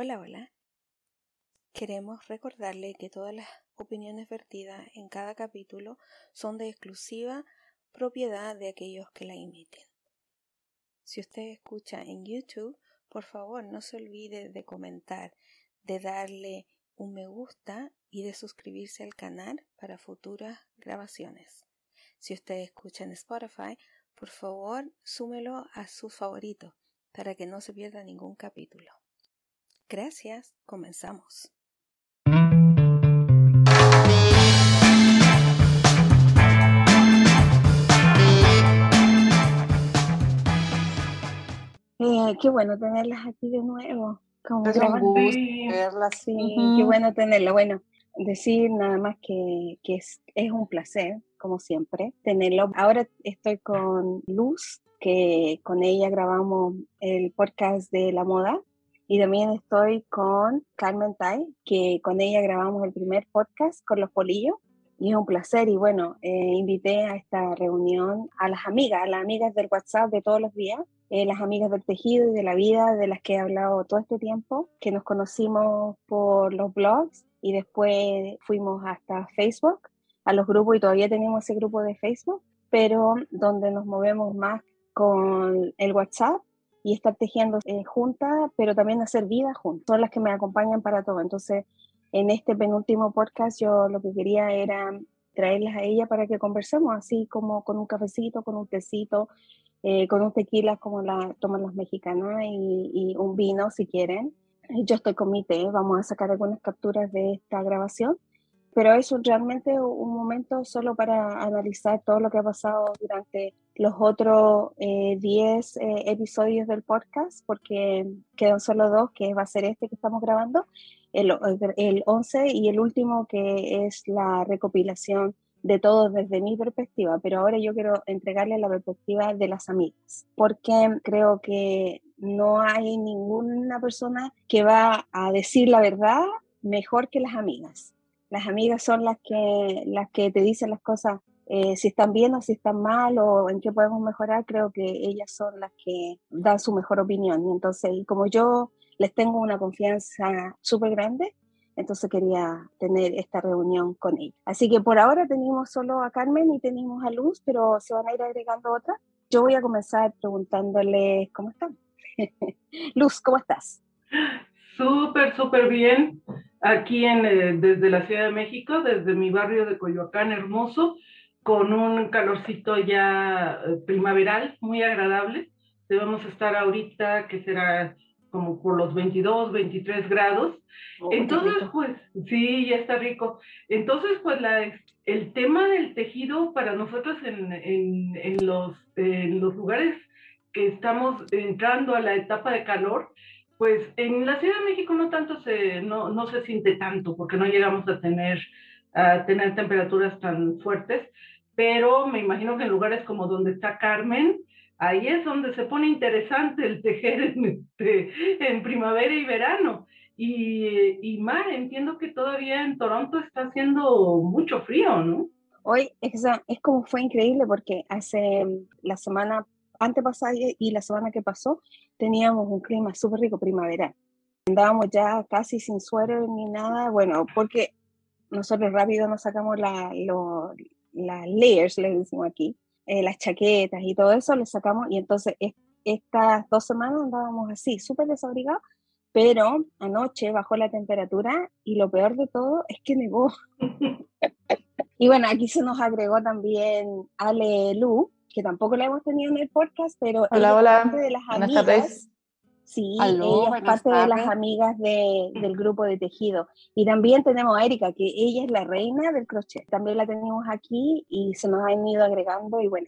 Hola, hola. Queremos recordarle que todas las opiniones vertidas en cada capítulo son de exclusiva propiedad de aquellos que la emiten. Si usted escucha en YouTube, por favor no se olvide de comentar, de darle un me gusta y de suscribirse al canal para futuras grabaciones. Si usted escucha en Spotify, por favor súmelo a sus favoritos para que no se pierda ningún capítulo. Gracias, comenzamos. Eh, qué bueno tenerlas aquí de nuevo. Como es un gusto verlas. Sí, qué bueno tenerlas. Bueno, decir nada más que, que es, es, un placer, como siempre, tenerlo. Ahora estoy con Luz, que con ella grabamos el podcast de la moda y también estoy con Carmen Tai, que con ella grabamos el primer podcast con los polillos. Y es un placer. Y bueno, eh, invité a esta reunión a las amigas, a las amigas del WhatsApp de todos los días, eh, las amigas del tejido y de la vida de las que he hablado todo este tiempo, que nos conocimos por los blogs y después fuimos hasta Facebook, a los grupos y todavía tenemos ese grupo de Facebook, pero donde nos movemos más con el WhatsApp y estar tejiendo eh, juntas, pero también hacer vida juntas. Son las que me acompañan para todo. Entonces, en este penúltimo podcast yo lo que quería era traerlas a ella para que conversemos, así como con un cafecito, con un tecito, eh, con un tequila como la toman las mexicanas y, y, un vino si quieren. Yo estoy con mi té, vamos a sacar algunas capturas de esta grabación, pero es realmente un momento solo para analizar todo lo que ha pasado durante los otros 10 eh, eh, episodios del podcast, porque quedan solo dos, que va a ser este que estamos grabando, el, el 11 y el último que es la recopilación de todo desde mi perspectiva, pero ahora yo quiero entregarle la perspectiva de las amigas, porque creo que no hay ninguna persona que va a decir la verdad mejor que las amigas. Las amigas son las que, las que te dicen las cosas eh, si están bien o si están mal o en qué podemos mejorar, creo que ellas son las que dan su mejor opinión. Y entonces, como yo les tengo una confianza súper grande, entonces quería tener esta reunión con ellas. Así que por ahora tenemos solo a Carmen y tenemos a Luz, pero se van a ir agregando otras. Yo voy a comenzar preguntándoles cómo están. Luz, ¿cómo estás? Súper, súper bien. Aquí en, eh, desde la Ciudad de México, desde mi barrio de Coyoacán, hermoso con un calorcito ya eh, primaveral, muy agradable. Debemos estar ahorita, que será como por los 22, 23 grados. Oh, Entonces, pues, sí, ya está rico. Entonces, pues, la, el tema del tejido para nosotros en, en, en los, en los lugares que estamos entrando a la etapa de calor, pues en la Ciudad de México no tanto se, no, no se siente tanto, porque no llegamos a tener, tener temperaturas tan fuertes, pero me imagino que en lugares como donde está Carmen, ahí es donde se pone interesante el tejer en, este, en primavera y verano. Y, y Mar, entiendo que todavía en Toronto está haciendo mucho frío, ¿no? Hoy es, es como fue increíble porque hace la semana antepasada y la semana que pasó teníamos un clima súper rico primaveral. Andábamos ya casi sin suero ni nada, bueno, porque nosotros rápido nos sacamos la, las layers, le decimos aquí, eh, las chaquetas y todo eso, le sacamos y entonces estas dos semanas andábamos así, súper desabrigados, pero anoche bajó la temperatura y lo peor de todo es que nevó. y bueno, aquí se nos agregó también Ale Lu, que tampoco la hemos tenido en el podcast, pero hola, hola. de las amigas Sí, ella es parte de las amigas de, del grupo de tejido. Y también tenemos a Erika, que ella es la reina del crochet. También la tenemos aquí y se nos han ido agregando. Y bueno,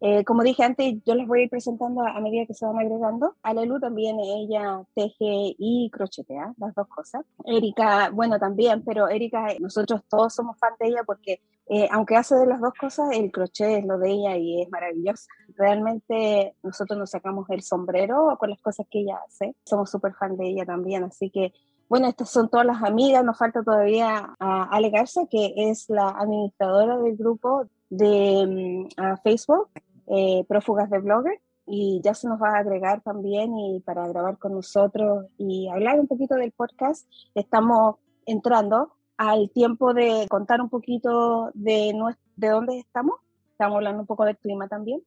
eh, como dije antes, yo les voy a ir presentando a, medida que se van agregando. Alelu también, ella teje y crochetea, las dos cosas. Erika, bueno, también, pero Erika, nosotros todos somos fan de ella porque eh, aunque hace de las dos cosas, el crochet es lo de ella y es maravilloso. Realmente nosotros nos sacamos el sombrero con las cosas que ella hace. Somos súper fan de ella también, así que bueno, estas son todas las amigas. Nos falta todavía a Ale Garza, que es la administradora del grupo de mm, Facebook, eh, Prófugas de Blogger. y ya se nos va a agregar también y para grabar con nosotros y hablar un poquito del podcast. Estamos entrando al tiempo de contar un poquito de, de dónde estamos. Estamos hablando un poco del clima también.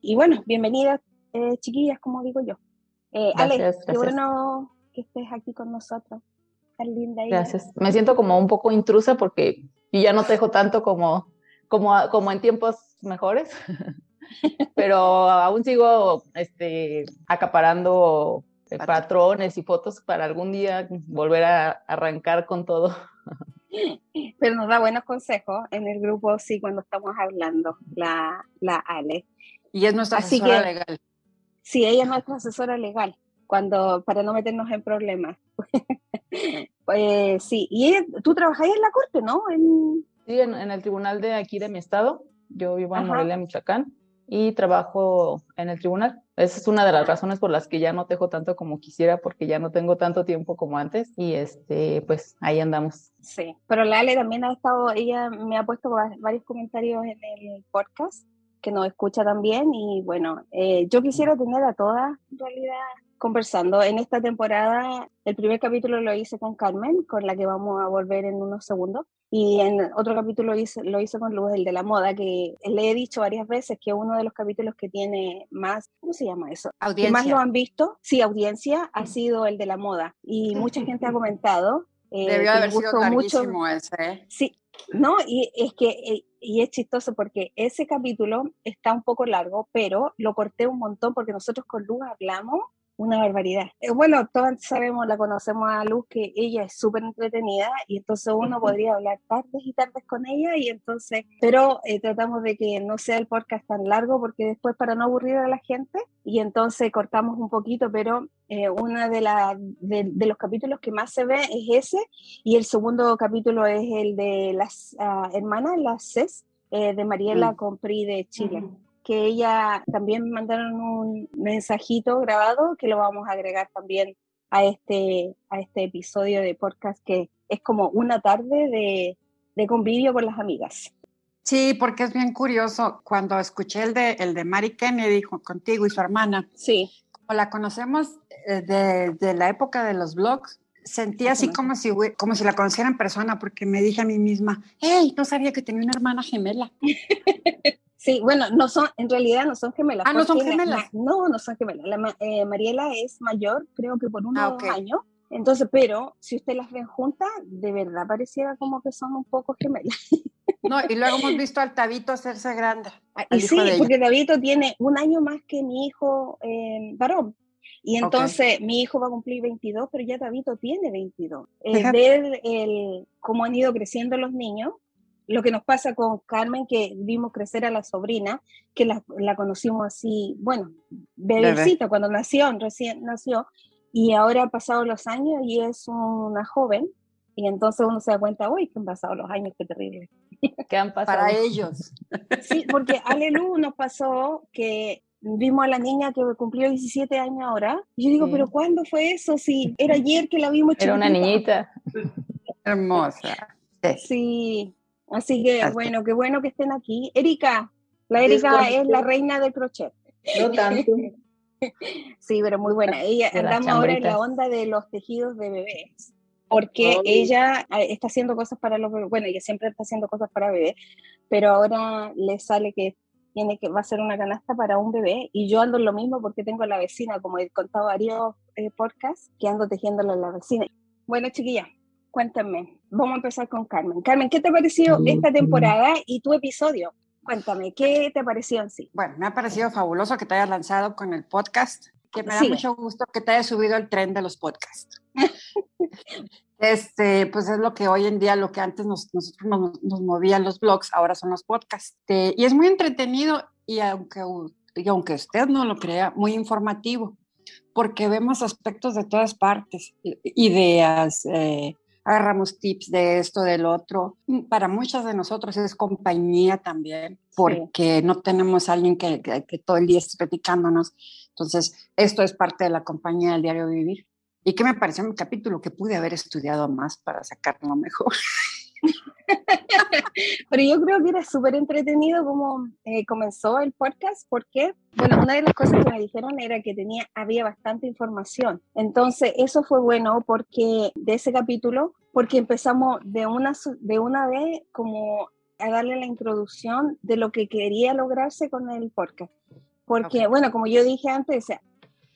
Y bueno, bienvenidas, eh, chiquillas, como digo yo. Eh, Ale, qué bueno que estés aquí con nosotros. Tan linda. Gracias. Me siento como un poco intrusa porque yo ya no te dejo tanto como, como, como en tiempos mejores. pero aún sigo este, acaparando patrones y fotos para algún día volver a arrancar con todo. Pero nos da buenos consejos en el grupo, sí, cuando estamos hablando, la, la Ale. Y es nuestra asesora legal. Sí, ella es nuestra asesora legal, cuando, para no meternos en problemas. pues sí, y tú trabajáis en la corte, ¿no? Sí, en, el tribunal de aquí de mi estado. Yo vivo en Morelia, Michoacán y trabajo en el tribunal. Esa es una de las razones por las que ya no tejo tanto como quisiera, porque ya no tengo tanto tiempo como antes y este, pues ahí andamos. Sí, pero la Ale también ha estado, ella me ha puesto varios comentarios en el podcast que nos escucha también y bueno, eh, yo quisiera tener a todas en realidad conversando. En esta temporada, el primer capítulo lo hice con Carmen, con la que vamos a volver en unos segundos. Y en otro capítulo lo hice, lo hice con Luz, el de la moda, que le he dicho varias veces que uno de los capítulos que tiene más, ¿cómo se llama eso? Audiencia. Que más lo han visto, sí, audiencia, ha sido el de la moda. Y mucha gente ha comentado. Eh, Debió haber sido mucho. ese. ¿eh? Sí, no, y es que, eh, y es chistoso porque ese capítulo está un poco largo, pero lo corté un montón porque nosotros con Luz hablamos una barbaridad. Eh, bueno, todos sabemos, la conocemos a Luz, que ella es súper entretenida y entonces uno podría hablar tardes y tardes con ella y entonces, pero eh, tratamos de que no sea el podcast tan largo porque después para no aburrir a la gente y entonces cortamos un poquito, pero eh, uno de, la, de, los capítulos que más se ve es ese y el segundo capítulo es el de las ah, hermanas, las CES, de Mariela mm. Compri de Chile que ella también mandaron un mensajito grabado que lo vamos a agregar también a este, a este episodio de podcast que es como una tarde de, de convivio con las amigas. Sí, porque es bien curioso. Cuando escuché el de, el de Mary Kennedy contigo y su hermana, sí. como la conocemos eh, de, de la época de los blogs, sentí así como si, como si la conociera en persona, porque me dije a mí misma, hey, no sabía que tenía una hermana gemela. Sí, bueno, no son, en realidad no son gemelas. Ah, no son gemelas. no, no son gemelas. La, eh, Mariela es mayor, creo que por unos ah, años. Entonces, pero si usted las ve juntas, de verdad pareciera como que son un poco gemelas. No, y luego hemos visto al Tabito hacerse grande. Ah, y sí, porque Tabito tiene un año más que mi hijo eh, varón. Y entonces mi hijo va a cumplir 22, pero ya Tabito tiene 22. Es ver el, cómo han ido creciendo los niños lo que nos pasa con Carmen, que vimos crecer a la sobrina, que la, la conocimos así, bueno, bebecita cuando nació, recién nació, y ahora han pasado los años y es una joven, y entonces uno se da cuenta, uy, que han pasado los años, qué terrible. ¿Qué han pasado? Para ellos. Sí, porque Alelu nos pasó que vimos a la niña que cumplió 17 años ahora, y yo digo, pero ¿cuándo fue eso? Si era ayer que la vimos Era una niñita. Hermosa. Sí, Así que bueno, qué bueno que estén aquí. Erika, la Erika es la reina del crochet. No tanto. sí, pero muy buena. Ella andamos ahora en la onda de los tejidos de bebés. Porque oh. ella ah, está haciendo cosas para los bebés. Bueno, ella siempre está haciendo cosas para bebés, pero ahora le sale que tiene que va a ser una canasta para un bebé y yo ando en lo mismo porque tengo a la vecina, como he contado varios eh, podcasts, que ando tejiéndolo a la vecina. Bueno, chiquilla, cuéntame, vamos a empezar con Carmen. Carmen, ¿qué te ha parecido esta temporada y tu episodio? Cuéntame, ¿qué te pareció en sí? Bueno, me ha parecido fabuloso que te hayas lanzado con el podcast, que me da mucho gusto que te hayas subido al tren de los podcasts. este, pues es lo que hoy en día, lo que antes nos, nosotros nos, movían los blogs, ahora son los podcasts. Este, y es muy entretenido y aunque, y aunque usted no lo crea, muy informativo, porque vemos aspectos de todas partes, ideas, eh, agarramos tips de esto, del otro. Para muchas de nosotros es compañía también, porque no tenemos a alguien que, que, todo el día esté platicándonos. Entonces, esto es parte de la compañía del diario vivir. ¿Y qué me pareció mi capítulo? Que pude haber estudiado más para sacarlo mejor. Pero yo creo que era súper entretenido como eh, comenzó el podcast, porque, bueno, una de las cosas que me dijeron era que tenía, había bastante información. Entonces, eso fue bueno porque de ese capítulo, porque empezamos de una, de una vez como a darle la introducción de lo que quería lograrse con el podcast. Porque, bueno, como yo dije antes,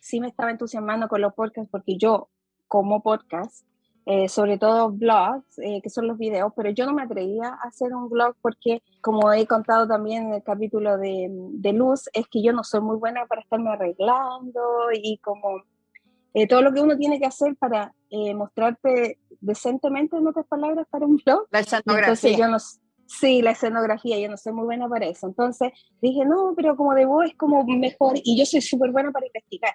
sí me estaba entusiasmando con los podcasts porque yo, como podcast, eh, sobre todo blogs, eh, que son los videos, pero yo no me atrevía a hacer un blog porque, como he contado también en el capítulo de, de Luz, es que yo no soy muy buena para estarme arreglando y como eh, todo lo que uno tiene que hacer para mostrarte decentemente, en otras palabras, para un blog. La escenografía. yo no, sí, la escenografía, yo no soy muy buena para eso. Entonces dije, no, pero como de voz es como mejor y yo soy súper buena para investigar.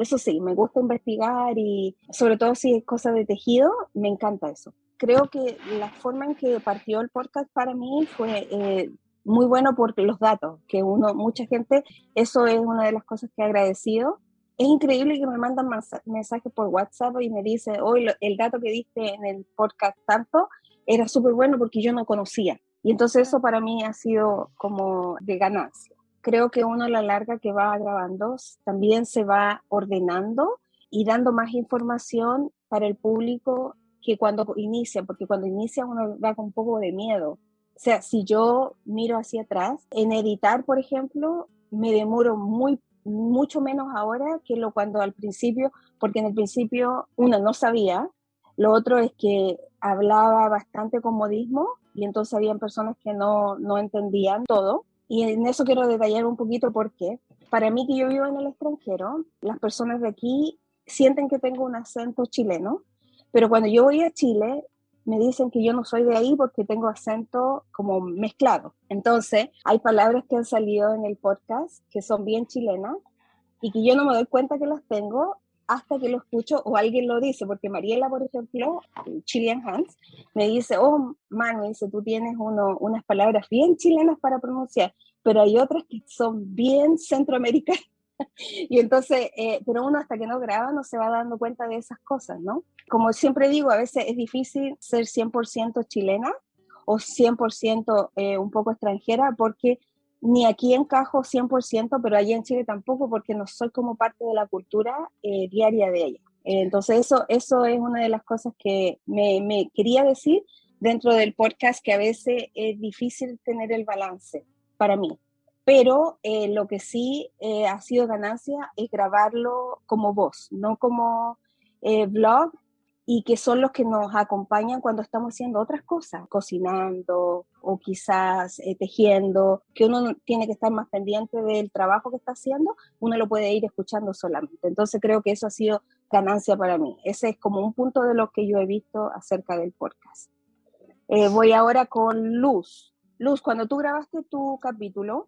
Eso sí, me gusta investigar y sobre todo si es cosa de tejido, me encanta eso. Creo que la forma en que partió el podcast para mí fue eh, muy bueno por los datos, que uno, mucha gente, eso es una de las cosas que he agradecido. Es increíble que me mandan mensajes por WhatsApp y me dicen, hoy el dato que diste en el podcast tanto era súper bueno porque yo no conocía. Y entonces eso para mí ha sido como de ganancia creo que uno a la larga que va grabando también se va ordenando y dando más información para el público que cuando inicia, porque cuando inicia uno va con un poco de miedo. O sea, si yo miro hacia atrás, en editar, por ejemplo, me demoro muy mucho menos ahora que lo cuando al principio, porque en el principio uno no sabía, lo otro es que hablaba bastante con modismo y entonces habían personas que no, no entendían todo y en eso quiero detallar un poquito porque para mí que yo vivo en el extranjero, las personas de aquí sienten que tengo un acento chileno, pero cuando yo voy a Chile me dicen que yo no soy de ahí porque tengo acento como mezclado. Entonces, hay palabras que han salido en el podcast que son bien chilenas y que yo no me doy cuenta que las tengo hasta que lo escucho o alguien lo dice, porque Mariela, por ejemplo, Chilean Hans, me dice, oh, man, dice, tú tienes uno, unas palabras bien chilenas para pronunciar, pero hay otras que son bien centroamericanas. y entonces, eh, pero uno hasta que no graba no se va dando cuenta de esas cosas, ¿no? Como siempre digo, a veces es difícil ser 100% chilena o 100% eh, un poco extranjera porque ni aquí encajo 100%, pero allí en Chile tampoco, porque no soy como parte de la cultura eh, diaria de ella. entonces, eso, eso es una de las cosas que me, me, quería decir dentro del podcast, que a veces es difícil tener el balance para mí. Pero eh, lo que sí eh, ha sido ganancia es grabarlo como voz, no como blog, y que son los que nos acompañan cuando estamos haciendo otras cosas, cocinando o quizás eh, tejiendo, que uno tiene que estar más pendiente del trabajo que está haciendo, uno lo puede ir escuchando solamente. Entonces creo que eso ha sido ganancia para mí. Ese es como un punto de lo que yo he visto acerca del podcast. Eh, voy ahora con Luz. Luz, cuando tú grabaste tu capítulo,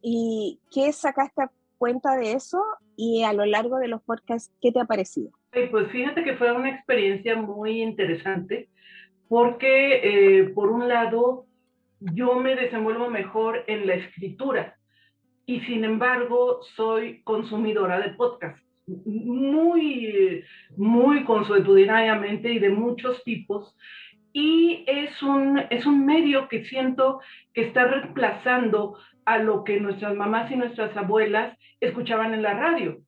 ¿y qué sacaste cuenta de eso? Y a lo largo de los podcasts, ¿qué te ha parecido? Pues fíjate que fue una experiencia muy interesante porque eh, por un lado yo me desenvuelvo mejor en la escritura y sin embargo soy consumidora de podcasts muy, muy consuetudinariamente y de muchos tipos y es un, es un medio que siento que está reemplazando a lo que nuestras mamás y nuestras abuelas escuchaban en la radio.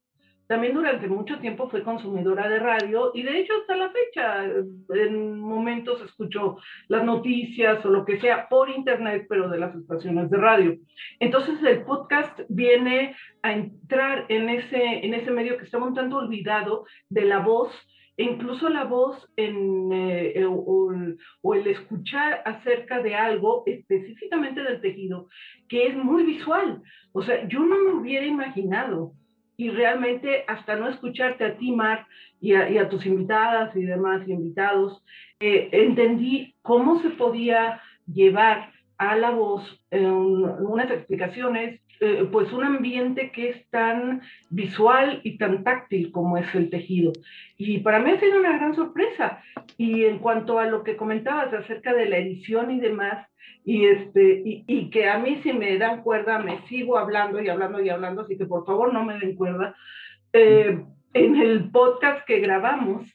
También durante mucho tiempo fui consumidora de radio y de hecho hasta la fecha en momentos escucho las noticias o lo que sea por internet, pero de las estaciones de radio. Entonces el podcast viene a entrar en ese, en ese medio que está un tanto olvidado de la voz e incluso la voz en, eh, o, o, el escuchar acerca de algo específicamente del tejido que es muy visual. O sea, yo no me hubiera imaginado y realmente hasta no escucharte a ti, Mar, y a, tus invitadas y demás invitados, eh, entendí cómo se podía llevar a la voz unas explicaciones, eh, pues un ambiente que es tan visual y tan táctil como es el tejido. Y para mí ha sido una gran sorpresa. Y en cuanto a lo que comentabas acerca de la edición y demás, y, este, y, que a mí si me dan cuerda me sigo hablando y hablando y hablando, así que por favor no me den cuerda. Eh, en el podcast que grabamos,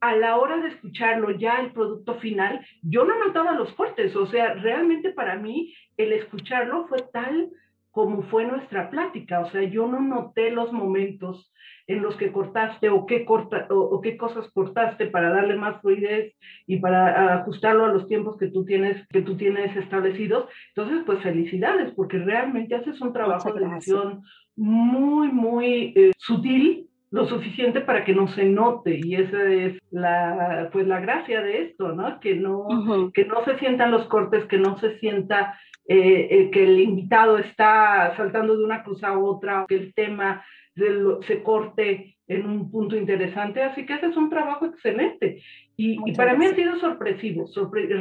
a la hora de escucharlo ya el producto final, yo no notaba los cortes, o sea, realmente para mí el escucharlo fue tal como fue nuestra plática, o sea, yo no noté los momentos en los que cortaste o qué, corta, o, qué cosas cortaste para darle más fluidez y para ajustarlo a los tiempos que tú tienes, que tú tienes establecidos. Entonces, pues felicidades, porque realmente haces un trabajo de edición muy, muy eh, sutil lo suficiente para que no se note. Y esa es la pues la gracia de esto no que no que no se sientan los cortes que no se sienta eh, eh, que el invitado está saltando de una cosa a otra que el tema se corte en un punto interesante. Así que ese es un trabajo excelente. Y, para mí ha sido sorpresivo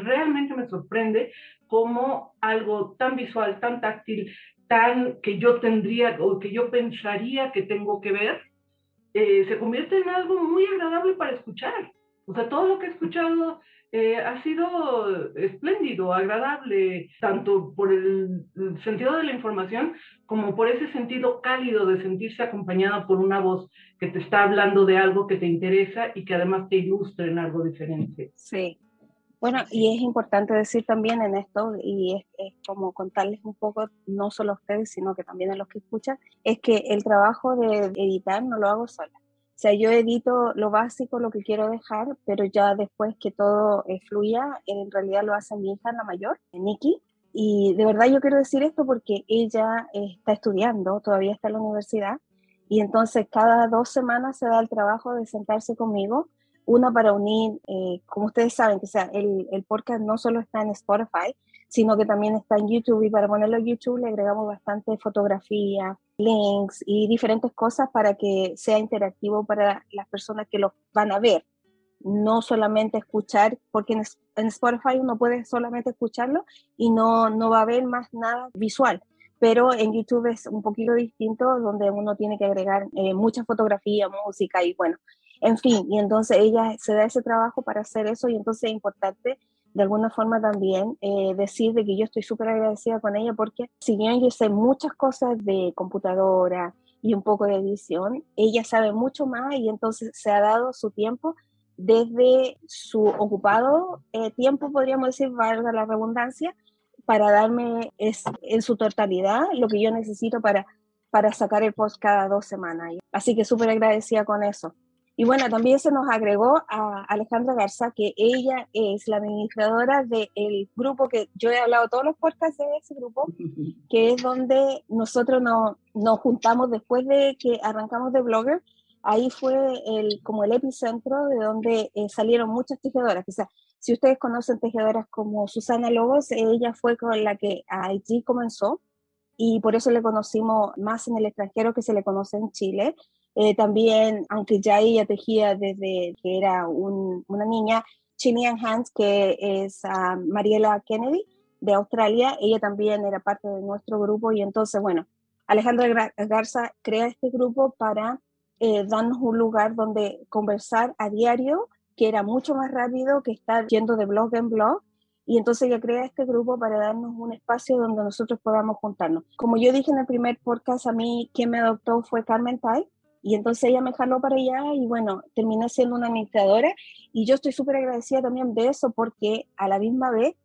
realmente me sorprende cómo algo tan visual tan táctil tan que yo tendría o que yo pensaría que tengo que ver eh, se convierte en algo muy agradable para escuchar. O sea, todo lo que he escuchado eh, ha sido espléndido, agradable, tanto por el, sentido de la información como por ese sentido cálido de sentirse acompañado por una voz que te está hablando de algo que te interesa y que además te ilustra en algo diferente. Sí, bueno, y es importante decir también en esto, y es, como contarles un poco, no solo a ustedes, sino que también a los que escuchan, es que el trabajo de editar no lo hago sola. O sea, yo edito lo básico, lo que quiero dejar, pero ya después que todo eh, fluya, en realidad lo hace mi hija, la mayor, Nikki. Y de verdad yo quiero decir esto porque ella está estudiando, todavía está en la universidad, y entonces cada dos semanas se da el trabajo de sentarse conmigo una para unir, eh, como ustedes saben, que sea, el, el, podcast no solo está en Spotify, sino que también está en YouTube y para ponerlo en YouTube le agregamos bastante fotografía, links y diferentes cosas para que sea interactivo para las personas que lo van a ver. No solamente escuchar, porque en, en Spotify uno puede solamente escucharlo y no, no va a ver más nada visual pero en YouTube es un poquito distinto, donde uno tiene que agregar eh, mucha fotografía, música y bueno, en fin, y entonces ella se da ese trabajo para hacer eso y entonces es importante de alguna forma también eh, decir de que yo estoy súper agradecida con ella porque si bien yo sé muchas cosas de computadora y un poco de edición, ella sabe mucho más y entonces se ha dado su tiempo desde su ocupado eh, tiempo, podríamos decir, valga la redundancia, para darme es, en su totalidad lo que yo necesito para, para sacar el post cada dos semanas. Así que súper agradecida con eso. Y bueno, también se nos agregó a Alejandra Garza, que ella es la administradora del grupo que yo he hablado todos los podcasts de ese grupo, que es donde nosotros nos, nos juntamos después de que arrancamos de Blogger. Ahí fue el, como el epicentro de donde eh, salieron muchas tejedoras. O sea, si ustedes conocen tejedoras como Susana Lobos, ella fue con la que allí comenzó y por eso le conocimos más en el extranjero que se le conoce en Chile. Eh, también, aunque ya ella tejía desde que era una niña, Chilean Hands, que es uh, Mariela Kennedy de Australia, ella también era parte de nuestro grupo y entonces, bueno, Alejandra Garza crea este grupo para eh, darnos un lugar donde conversar a diario, que era mucho más rápido que estar yendo de blog en blog. Y entonces ella crea este grupo para darnos un espacio donde nosotros podamos juntarnos. Como yo dije en el primer podcast, a mí quien me adoptó fue Carmen Tai, y entonces ella me jaló para allá y bueno, terminé siendo una administradora y yo estoy súper agradecida también de eso porque a la misma vez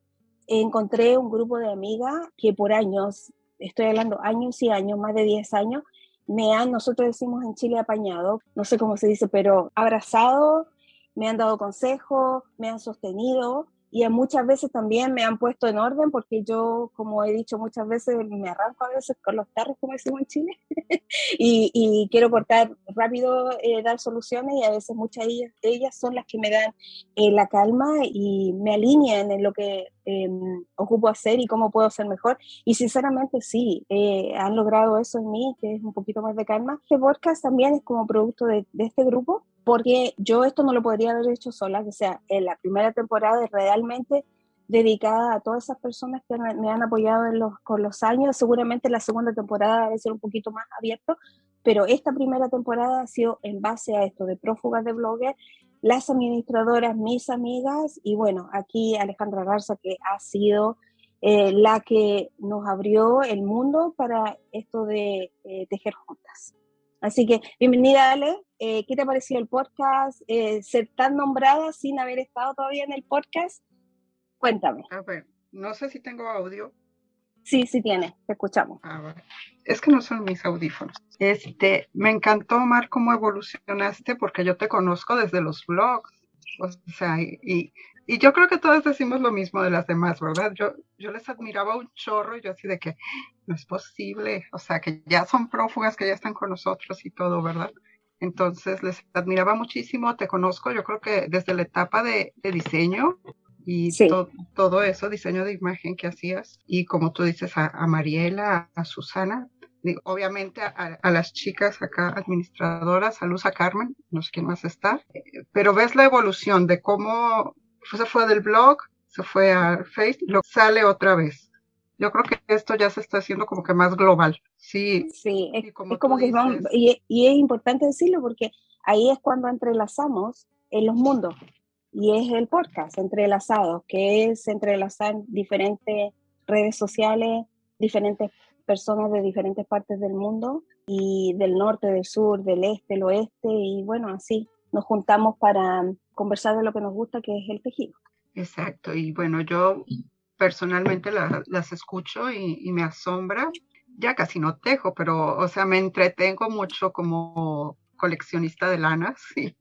encontré un grupo de amigas que por años, estoy hablando años y años, más de 10 años, me han, nosotros decimos en Chile apañado, no sé cómo se dice, pero abrazado, me han dado consejos, me han sostenido y muchas veces también me han puesto en orden porque yo, como he dicho muchas veces, me arranco a veces con los tarros, como decimos en Chile, y, quiero cortar rápido, eh, dar soluciones y a veces muchas de ellas, ellas son las que me dan eh, la calma y me alinean en lo que em, ocupo hacer y cómo puedo ser mejor. Y sinceramente sí, eh, han logrado eso en mí, que es un poquito más de calma. Este podcast también es como producto de, de este grupo porque yo esto no lo podría haber hecho sola, o sea, en la primera temporada es realmente dedicada a todas esas personas que me han apoyado en los, con los años, seguramente la segunda temporada debe ser un poquito más abierto, pero esta primera temporada ha sido en base a esto de prófugas de blogger, las administradoras, mis amigas, y bueno, aquí Alejandra Garza, que ha sido eh, la que nos abrió el mundo para esto de eh, tejer juntas. Así que bienvenida Ale, eh, ¿qué te ha parecido el podcast? Eh, ser tan nombrada sin haber estado todavía en el podcast. Cuéntame. A ver, no sé si tengo audio. Sí, sí tiene, te escuchamos. Ah, es que no son mis audífonos. Este, me encantó, Omar, cómo evolucionaste, porque yo te conozco desde los blogs. O sea, y, y yo creo que todos decimos lo mismo de las demás, ¿verdad? Yo, yo les admiraba un chorro y yo así de que no es posible, o sea, que ya son prófugas, que ya están con nosotros y todo, ¿verdad? Entonces les admiraba muchísimo, te conozco, yo creo que desde la etapa de, diseño y todo eso, diseño de imagen que hacías, y como tú dices, a, Mariela, a, Susana, obviamente a, a, las chicas acá administradoras, a Luz, a Carmen, no sé quién más está, eh, pero ves la evolución de cómo se fue del blog, se fue a Facebook, lo sale otra vez. Yo creo que esto ya se está haciendo como que más global. Sí, sí es, como, que y, y, es importante decirlo porque ahí es cuando entrelazamos en los mundos y es el podcast entrelazado, que es entrelazar diferentes redes sociales, diferentes personas de diferentes partes del mundo y del norte, del sur, del este, del oeste y bueno, así nos juntamos para conversar de lo que nos gusta, que es el tejido. Exacto, y bueno, yo personalmente las escucho y, me asombra. Ya casi no tejo, pero, o sea, me entretengo mucho como coleccionista de lanas y,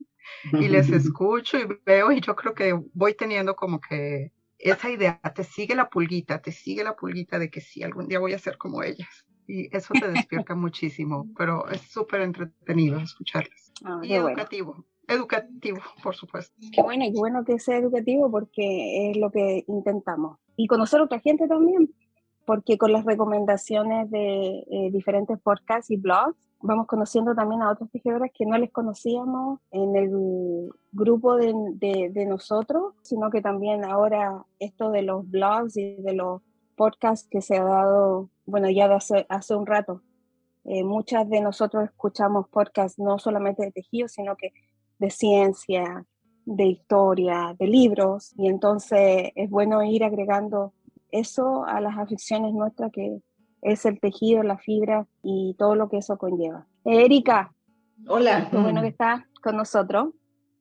y les escucho y veo y yo creo que voy teniendo como que esa idea, te sigue la pulguita, te sigue la pulguita de que sí, algún día voy a ser como ellas. Y eso te despierta muchísimo, pero es súper entretenido escucharlas. Ah, y educativo educativo, por supuesto. Qué bueno, qué bueno que sea educativo porque es lo que intentamos. Y conocer a otra gente también, porque con las recomendaciones de eh, diferentes podcasts y blogs, vamos conociendo también a otras tejedoras que no les conocíamos en el grupo de, de, nosotros, sino que también ahora esto de los blogs y de los podcasts que se ha dado, bueno, ya hace, hace un rato. Eh, muchas de nosotros escuchamos podcasts no solamente de tejido, sino que de ciencia, de historia, de libros, y entonces es bueno ir agregando eso a las aficiones nuestras que es el tejido, la fibra y todo lo que eso conlleva. Erika. Hola. Qué bueno que estás con nosotros.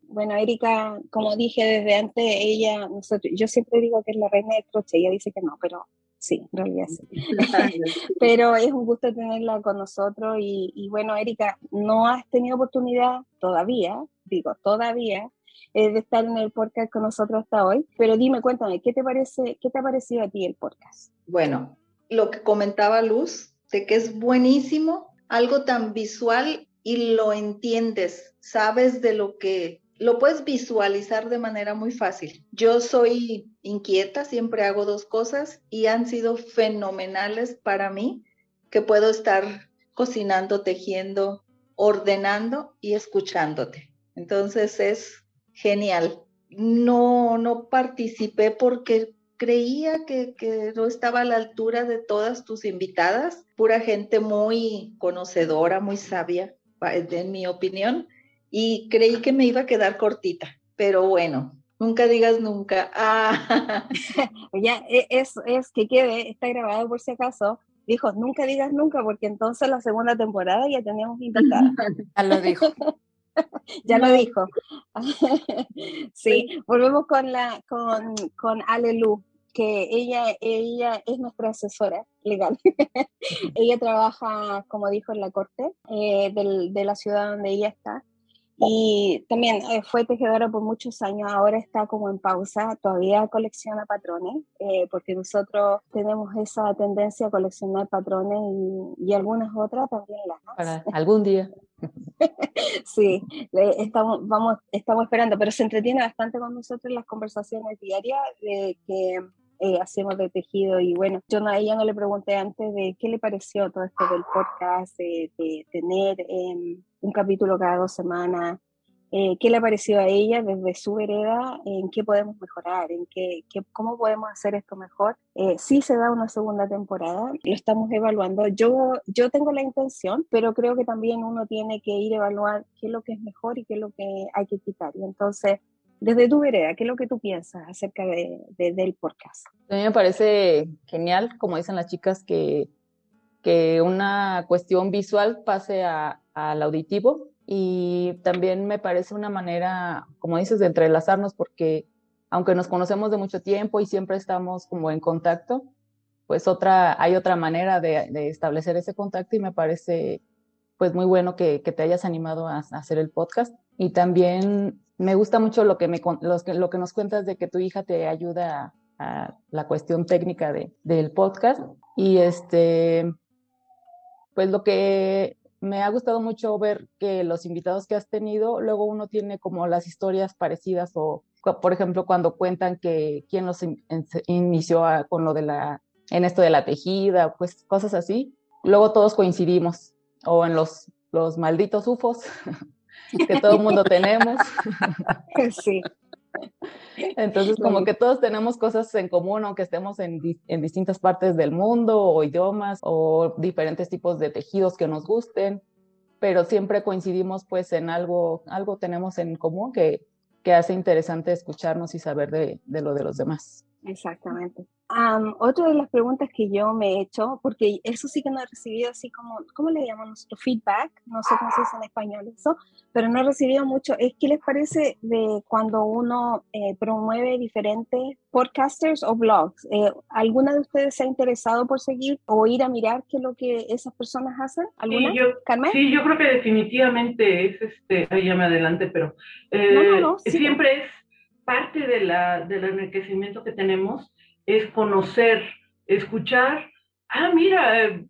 Bueno, Erika, como dije desde antes, ella, nosotros, yo siempre digo que es la reina del crochet, ella dice que no, pero sí, en realidad sí. pero es un gusto tenerla con nosotros y, y bueno, Erika, no has tenido oportunidad todavía digo, todavía, eh, de estar en el podcast con nosotros hasta hoy. Pero dime, cuéntame, ¿qué te parece, qué te ha parecido a ti el podcast? Bueno, lo que comentaba Luz, de que es buenísimo, algo tan visual y lo entiendes, sabes de lo que lo puedes visualizar de manera muy fácil. Yo soy inquieta, siempre hago dos cosas y han sido fenomenales para mí, que puedo estar cocinando, tejiendo, ordenando y escuchándote. Entonces es genial. No, no participé porque creía que, no estaba a la altura de todas tus invitadas, pura gente muy conocedora, muy sabia, en mi opinión, y creí que me iba a quedar cortita, pero bueno, nunca digas nunca. Ah. ya, e, es, es que quede, está grabado por si acaso, dijo, nunca digas nunca, porque entonces la segunda temporada ya teníamos invitada. Ya lo dijo. ya lo dijo. sí, volvemos con la con, con Alelu, que ella, ella es nuestra asesora legal. ella trabaja, como dijo, en la corte eh, de la ciudad donde ella está. Y también eh, fue tejedora por muchos años, ahora está como en pausa, todavía colecciona patrones, eh, porque nosotros tenemos esa tendencia a coleccionar patrones y, algunas otras también las. Para algún día. sí, estamos, vamos, estamos esperando, pero se entretiene bastante con nosotros en las conversaciones diarias de que eh, hacemos de tejido y bueno, yo a ella no le pregunté antes de qué le pareció todo esto del podcast, de, tener em, un capítulo cada dos semanas, eh, qué le pareció a ella desde su vereda, en qué podemos mejorar, en qué, cómo podemos hacer esto mejor. Eh, sí se da una segunda temporada, lo estamos evaluando. Yo, yo tengo la intención, pero creo que también uno tiene que ir a evaluar qué es lo que es mejor y qué es lo que hay que quitar. Y entonces, desde tu vereda, ¿qué es lo que tú piensas acerca de, del podcast? A mí me parece genial, como dicen las chicas, que que una cuestión visual pase al auditivo y también me parece una manera, como dices, de entrelazarnos porque aunque nos conocemos de mucho tiempo y siempre estamos como en contacto, pues otra, hay otra manera de, establecer ese contacto y me parece pues muy bueno que, te hayas animado a, hacer el podcast. Y también me gusta mucho lo que, nos cuentas de que tu hija te ayuda a, la cuestión técnica de, del podcast. Y este, pues lo que me ha gustado mucho ver que los invitados que has tenido, luego uno tiene como las historias parecidas o, por ejemplo, cuando cuentan que quién los inició con lo de la, en esto de la tejida, pues cosas así. Luego todos coincidimos o en los, los malditos UFOs que todo el mundo tenemos. Sí. Entonces, como que todos tenemos cosas en común, aunque estemos en, en, distintas partes del mundo o idiomas o diferentes tipos de tejidos que nos gusten, pero siempre coincidimos pues en algo, algo tenemos en común que, que hace interesante escucharnos y saber de, de lo de los demás. Exactamente otra de las preguntas que yo me he hecho, porque eso sí que no he recibido así como, ¿cómo le llamamos nuestro feedback? No sé cómo se dice en español eso, pero no he recibido mucho. Es qué les parece de cuando uno eh, promueve diferentes podcasters o blogs. Eh, ¿Alguna de ustedes se ha interesado por seguir o ir a mirar qué es lo que esas personas hacen? ¿Alguna? Sí, yo, Carmen? Sí, yo creo que definitivamente es este, ahí ya me adelante, pero eh, siempre es parte de la, del enriquecimiento que tenemos es conocer, escuchar, ah, mira,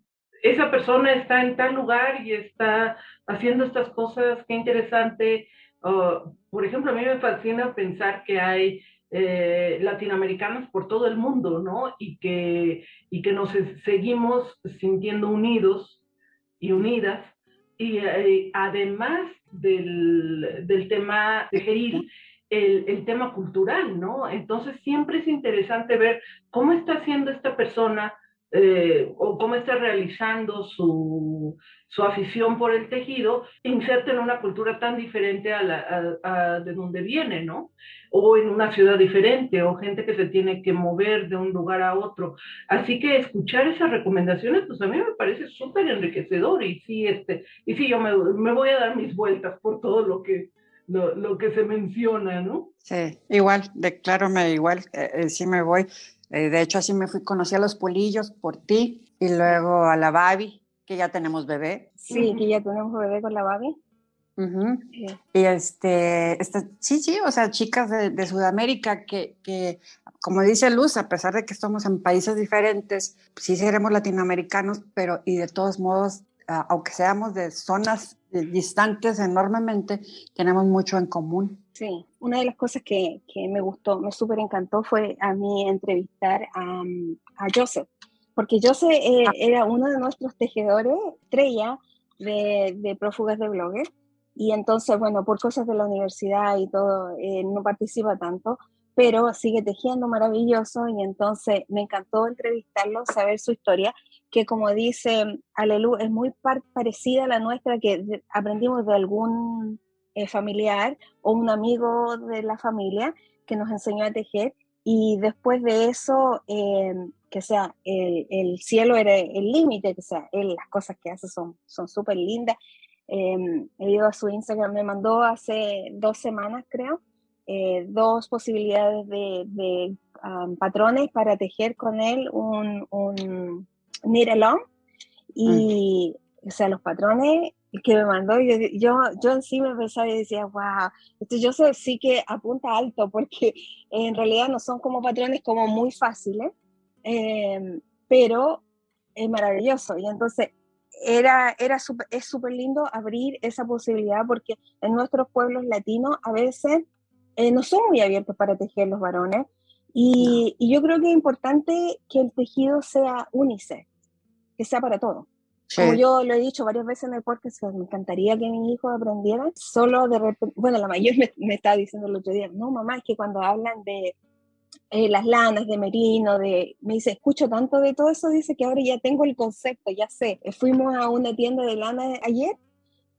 esa persona está en tal lugar y está haciendo estas cosas, qué interesante. por ejemplo, a mí me fascina pensar que hay eh, latinoamericanos por todo el mundo, ¿no? Y que, y que nos seguimos sintiendo unidos y unidas. Y eh, además del, del tema de gerir, el, tema cultural, ¿no? Entonces siempre es interesante ver cómo está haciendo esta persona eh, o cómo está realizando su, su, afición por el tejido, inserta en una cultura tan diferente a, la, de donde viene, ¿no? O en una ciudad diferente, o gente que se tiene que mover de un lugar a otro. Así que escuchar esas recomendaciones, pues a mí me parece súper enriquecedor y sí, este, y sí, yo me, me voy a dar mis vueltas por todo lo que, lo, que se menciona, ¿no? Sí, igual, declárame igual, eh, eh, sí me voy. Eh, de hecho, así me fui, conocí a los pulillos por ti y luego a la Babi, que ya tenemos bebé. Sí, que ya tenemos bebé con la Babi. Y este, este, sí, sí, o sea, chicas de, Sudamérica que, que, como dice Luz, a pesar de que estamos en países diferentes, sí seremos latinoamericanos, pero y de todos modos aunque seamos de zonas distantes enormemente, tenemos mucho en común. Sí, una de las cosas que, que me gustó, me súper encantó fue a mí entrevistar a, a Joseph, porque Joseph eh, ah. era uno de nuestros tejedores, estrella de, de prófugas de blogger, y entonces, bueno, por cosas de la universidad y todo, eh, no participa tanto, pero sigue tejiendo maravilloso y entonces me encantó entrevistarlo, saber su historia que como dice Alelu, es muy parecida a la nuestra que aprendimos de algún eh, familiar o un amigo de la familia que nos enseñó a tejer y después de eso, eh, que sea, el, cielo era el límite, que sea, él, las cosas que hace son súper lindas. Eh, he ido a su Instagram, me mandó hace dos semanas, creo, dos posibilidades de, um, patrones para tejer con él un, un Knit Along y, o sea, los patrones que me mandó, yo, yo, yo sí me pensaba y decía, wow, esto yo sé, sí que apunta alto porque en realidad no son como patrones como muy fáciles, em, pero es maravilloso. Y entonces era, era es súper lindo abrir esa posibilidad porque en nuestros pueblos latinos a veces eh, no son muy abiertos para tejer los varones. Y, y, yo creo que es importante que el tejido sea unisex que sea para todo. Como yo lo he dicho varias veces en el podcast, me encantaría que mis hijos aprendieran, solo de repente, bueno, la mayor me, me estaba diciendo el otro día, no, mamá, es que cuando hablan de eh, las lanas, de merino, de, me dice, escucho tanto de todo eso, dice que ahora ya tengo el concepto, ya sé. Fuimos a una tienda de lana ayer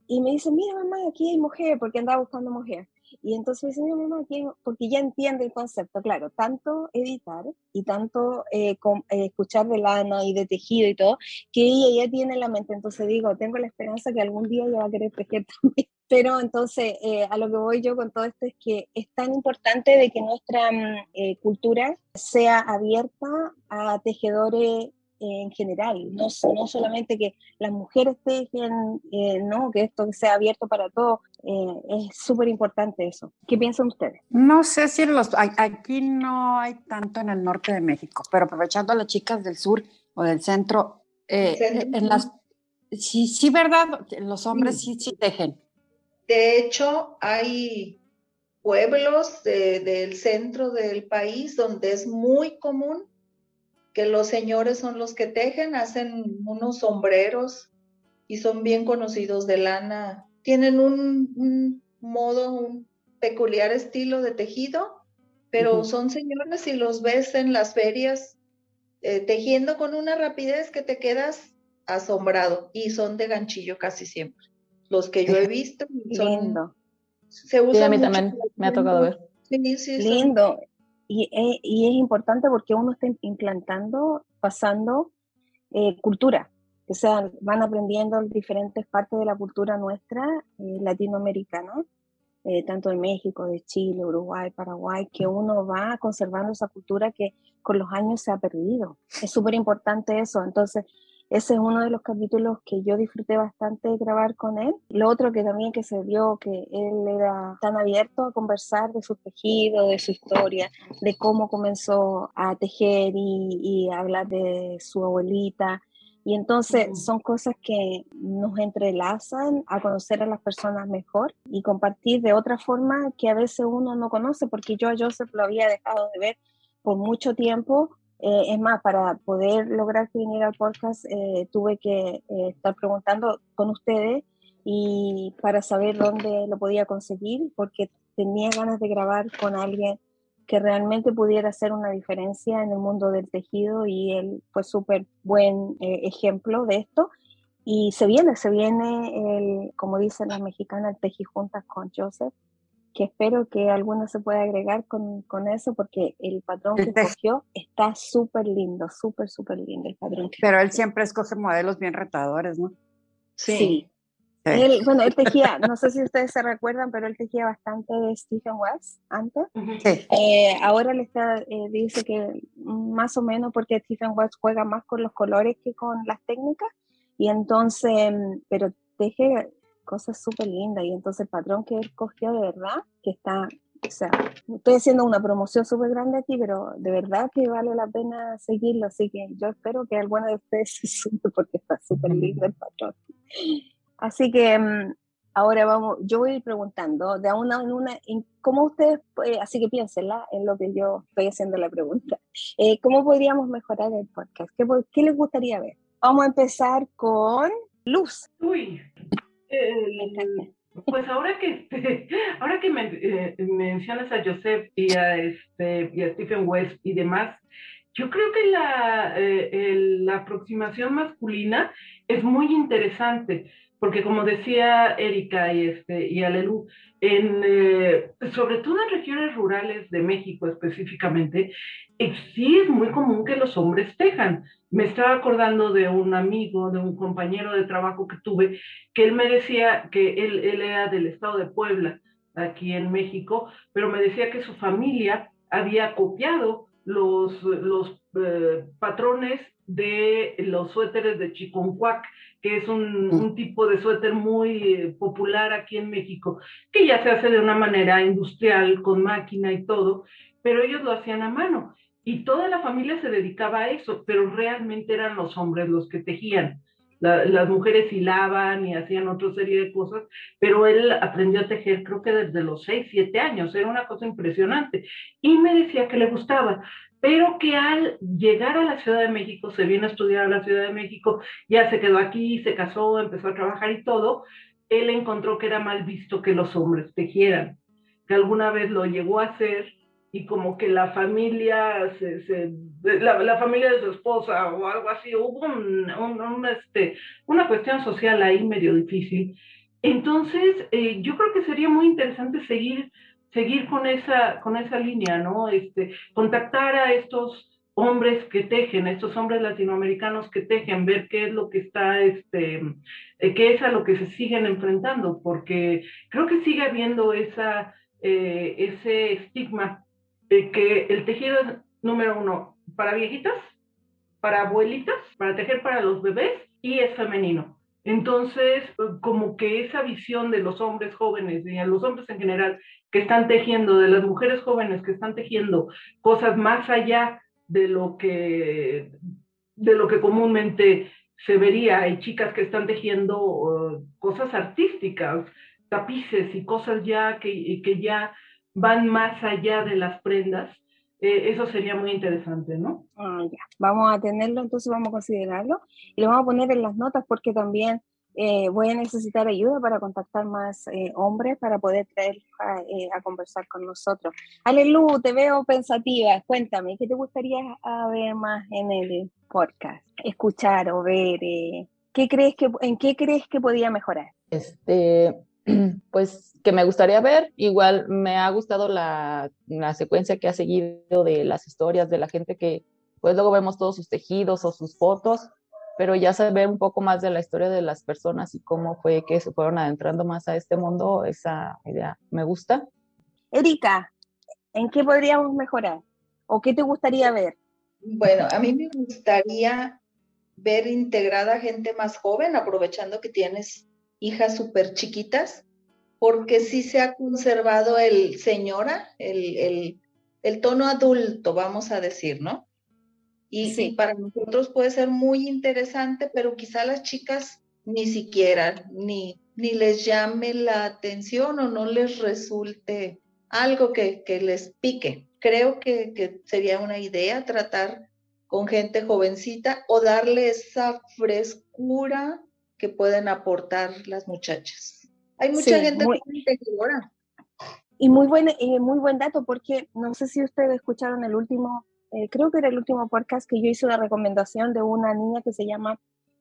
y me dice, mira mamá, aquí hay mujer, porque andaba buscando mujer. Y entonces dice, mi mamá, porque ya entiende el concepto, claro, tanto editar y tanto eh, eh, escuchar de lana y de tejido y todo, que ella ya tiene en la mente. Entonces digo, tengo la esperanza que algún día ella va a querer tejer también. Pero entonces, eh, a lo que voy yo con todo esto es que es tan importante de que nuestra mm, cultura sea abierta a tejedores en general, no, no solamente que las mujeres tejen, eh, no, que esto sea abierto para todos, eh, es súper importante eso. ¿Qué piensan ustedes? No sé si los, aquí no hay tanto en el norte de México, pero aprovechando a las chicas del sur o del centro, eh, en las, sí, sí, ¿verdad? Los hombres sí, sí, tejen. De hecho, hay pueblos del centro del país donde es muy común que los señores son los que tejen, hacen unos sombreros y son bien conocidos de lana. Tienen un, modo, un peculiar estilo de tejido, pero son señores y los ves en las ferias eh, tejiendo con una rapidez que te quedas asombrado y son de ganchillo casi siempre. Los que yo he visto son... Lindo. Se usan a mí también me ha tocado ver. Sí, sí, Lindo. Y, es importante porque uno está implantando, pasando eh, cultura, que sea, van aprendiendo diferentes partes de la cultura nuestra, eh, latinoamericana, tanto de México, de Chile, Uruguay, Paraguay, que uno va conservando esa cultura que con los años se ha perdido. Es súper importante eso. Entonces, ese es uno de los capítulos que yo disfruté bastante de grabar con él. Lo otro que también que se vio que él era tan abierto a conversar de su tejido, de su historia, de cómo comenzó a tejer y, hablar de su abuelita. Y entonces son cosas que nos entrelazan a conocer a las personas mejor y compartir de otra forma que a veces uno no conoce, porque yo a Joseph lo había dejado de ver por mucho tiempo eh, es más, para poder lograr que viniera al podcast, eh, tuve que eh, estar preguntando con ustedes y para saber dónde lo podía conseguir, porque tenía ganas de grabar con alguien que realmente pudiera hacer una diferencia en el mundo del tejido y él fue súper buen ejemplo de esto. Y se viene, se viene, el, como dicen las mexicanas, el tejijuntas con Joseph que espero que alguno se pueda agregar con, con eso porque el patrón que escogió está súper lindo, súper, súper lindo el patrón. Pero él siempre escoge modelos bien retadores, ¿no? Sí. Él, bueno, él tejía, no sé si ustedes se recuerdan, pero él tejía bastante de Stephen West antes. Sí. Eh, ahora le está, eh, dice que más o menos porque Stephen West juega más con los colores que con las técnicas. Y entonces, pero teje cosas súper lindas. Y entonces el patrón que él cogió de verdad, que está, o sea, estoy haciendo una promoción súper grande aquí, pero de verdad que vale la pena seguirlo. Así que yo espero que alguno de ustedes se sume porque está súper lindo el patrón. Así que mm, ahora vamos, yo voy a ir preguntando de una en una, en cómo ustedes, eh, así que piénsenla en lo que yo estoy haciendo la pregunta. Eh, ¿Cómo podríamos mejorar el podcast? ¿Qué, ¿Qué les gustaría ver? Vamos a empezar con Luz. Uy, pues ahora que, ahora que me, eh, mencionas a Joseph y a, este, y a Stephen West y demás, yo creo que la, eh, la aproximación masculina es muy interesante, porque como decía Erika y, este, Alelu, eh, sobre todo en regiones rurales de México específicamente, sí es muy común que los hombres tejan. Me estaba acordando de un amigo, de un compañero de trabajo que tuve, que él me decía que él, era del estado de Puebla, aquí en México, pero me decía que su familia había copiado los, los eh, patrones de los suéteres de Chiconcuac, que es un, mm. un, tipo de suéter muy eh, popular aquí en México, que ya se hace de una manera industrial, con máquina y todo, pero ellos lo hacían a mano y toda la familia se dedicaba a eso, pero realmente eran los hombres los que tejían. las mujeres hilaban y hacían otra serie de cosas, pero él aprendió a tejer creo que desde los 6, 7 años, era una cosa impresionante. Y me decía que le gustaba, pero que al llegar a la Ciudad de México, se vino a estudiar a la Ciudad de México, ya se quedó aquí, se casó, empezó a trabajar y todo, él encontró que era mal visto que los hombres tejieran, que alguna vez lo llegó a hacer y como que la familia, se, la, familia de su esposa o algo así, hubo un, un, este, una cuestión social ahí medio difícil. Entonces, eh, yo creo que sería muy interesante seguir, seguir con, esa, con esa línea, ¿no? Este, contactar a estos hombres que tejen, estos hombres latinoamericanos que tejen, ver qué es lo que está, este, eh, qué es a lo que se siguen enfrentando, porque creo que sigue habiendo esa, eh, ese estigma de que el tejido es, número uno, para viejitas, para abuelitas, para tejer para los bebés y es femenino. Entonces, como que esa visión de los hombres jóvenes y a los hombres en general que están tejiendo, de las mujeres jóvenes que están tejiendo cosas más allá de lo que, de lo que comúnmente se vería. Hay chicas que están tejiendo uh, cosas artísticas, tapices y cosas ya que, que ya van más allá de las prendas. Eh, eso sería muy interesante, ¿no? Ah, ya. Vamos a tenerlo, entonces vamos a considerarlo y lo vamos a poner en las notas porque también eh, voy a necesitar ayuda para contactar más eh, hombres para poder traer a, conversar con nosotros. Alelu, te veo pensativa. Cuéntame, ¿qué te gustaría ver más en el podcast? Escuchar o ver. ¿qué crees que, ¿En qué crees que podía mejorar? Este, pues que me gustaría ver. Igual me ha gustado la, secuencia que ha seguido de las historias de la gente que, pues luego vemos todos sus tejidos o sus fotos, pero ya saber un poco más de la historia de las personas y cómo fue que se fueron adentrando más a este mundo, esa idea me gusta. Erika, ¿en qué podríamos mejorar? ¿O qué te gustaría ver? Bueno, a mí me gustaría ver integrada gente más joven, aprovechando que tienes hijas súper chiquitas, porque sí se ha conservado el señora, el, tono adulto, vamos a decir, ¿no? Y sí. para nosotros puede ser muy interesante, pero quizá las chicas ni siquiera, ni, ni les llame la atención o no les resulte algo que, les pique. Creo que, que sería una idea tratar con gente jovencita o darle esa frescura que pueden aportar las muchachas. Hay mucha gente muy tejedora. Y muy buen, eh, muy buen dato, porque no sé si ustedes escucharon el último, eh, creo que era el último podcast que yo hice una recomendación de una niña que se llama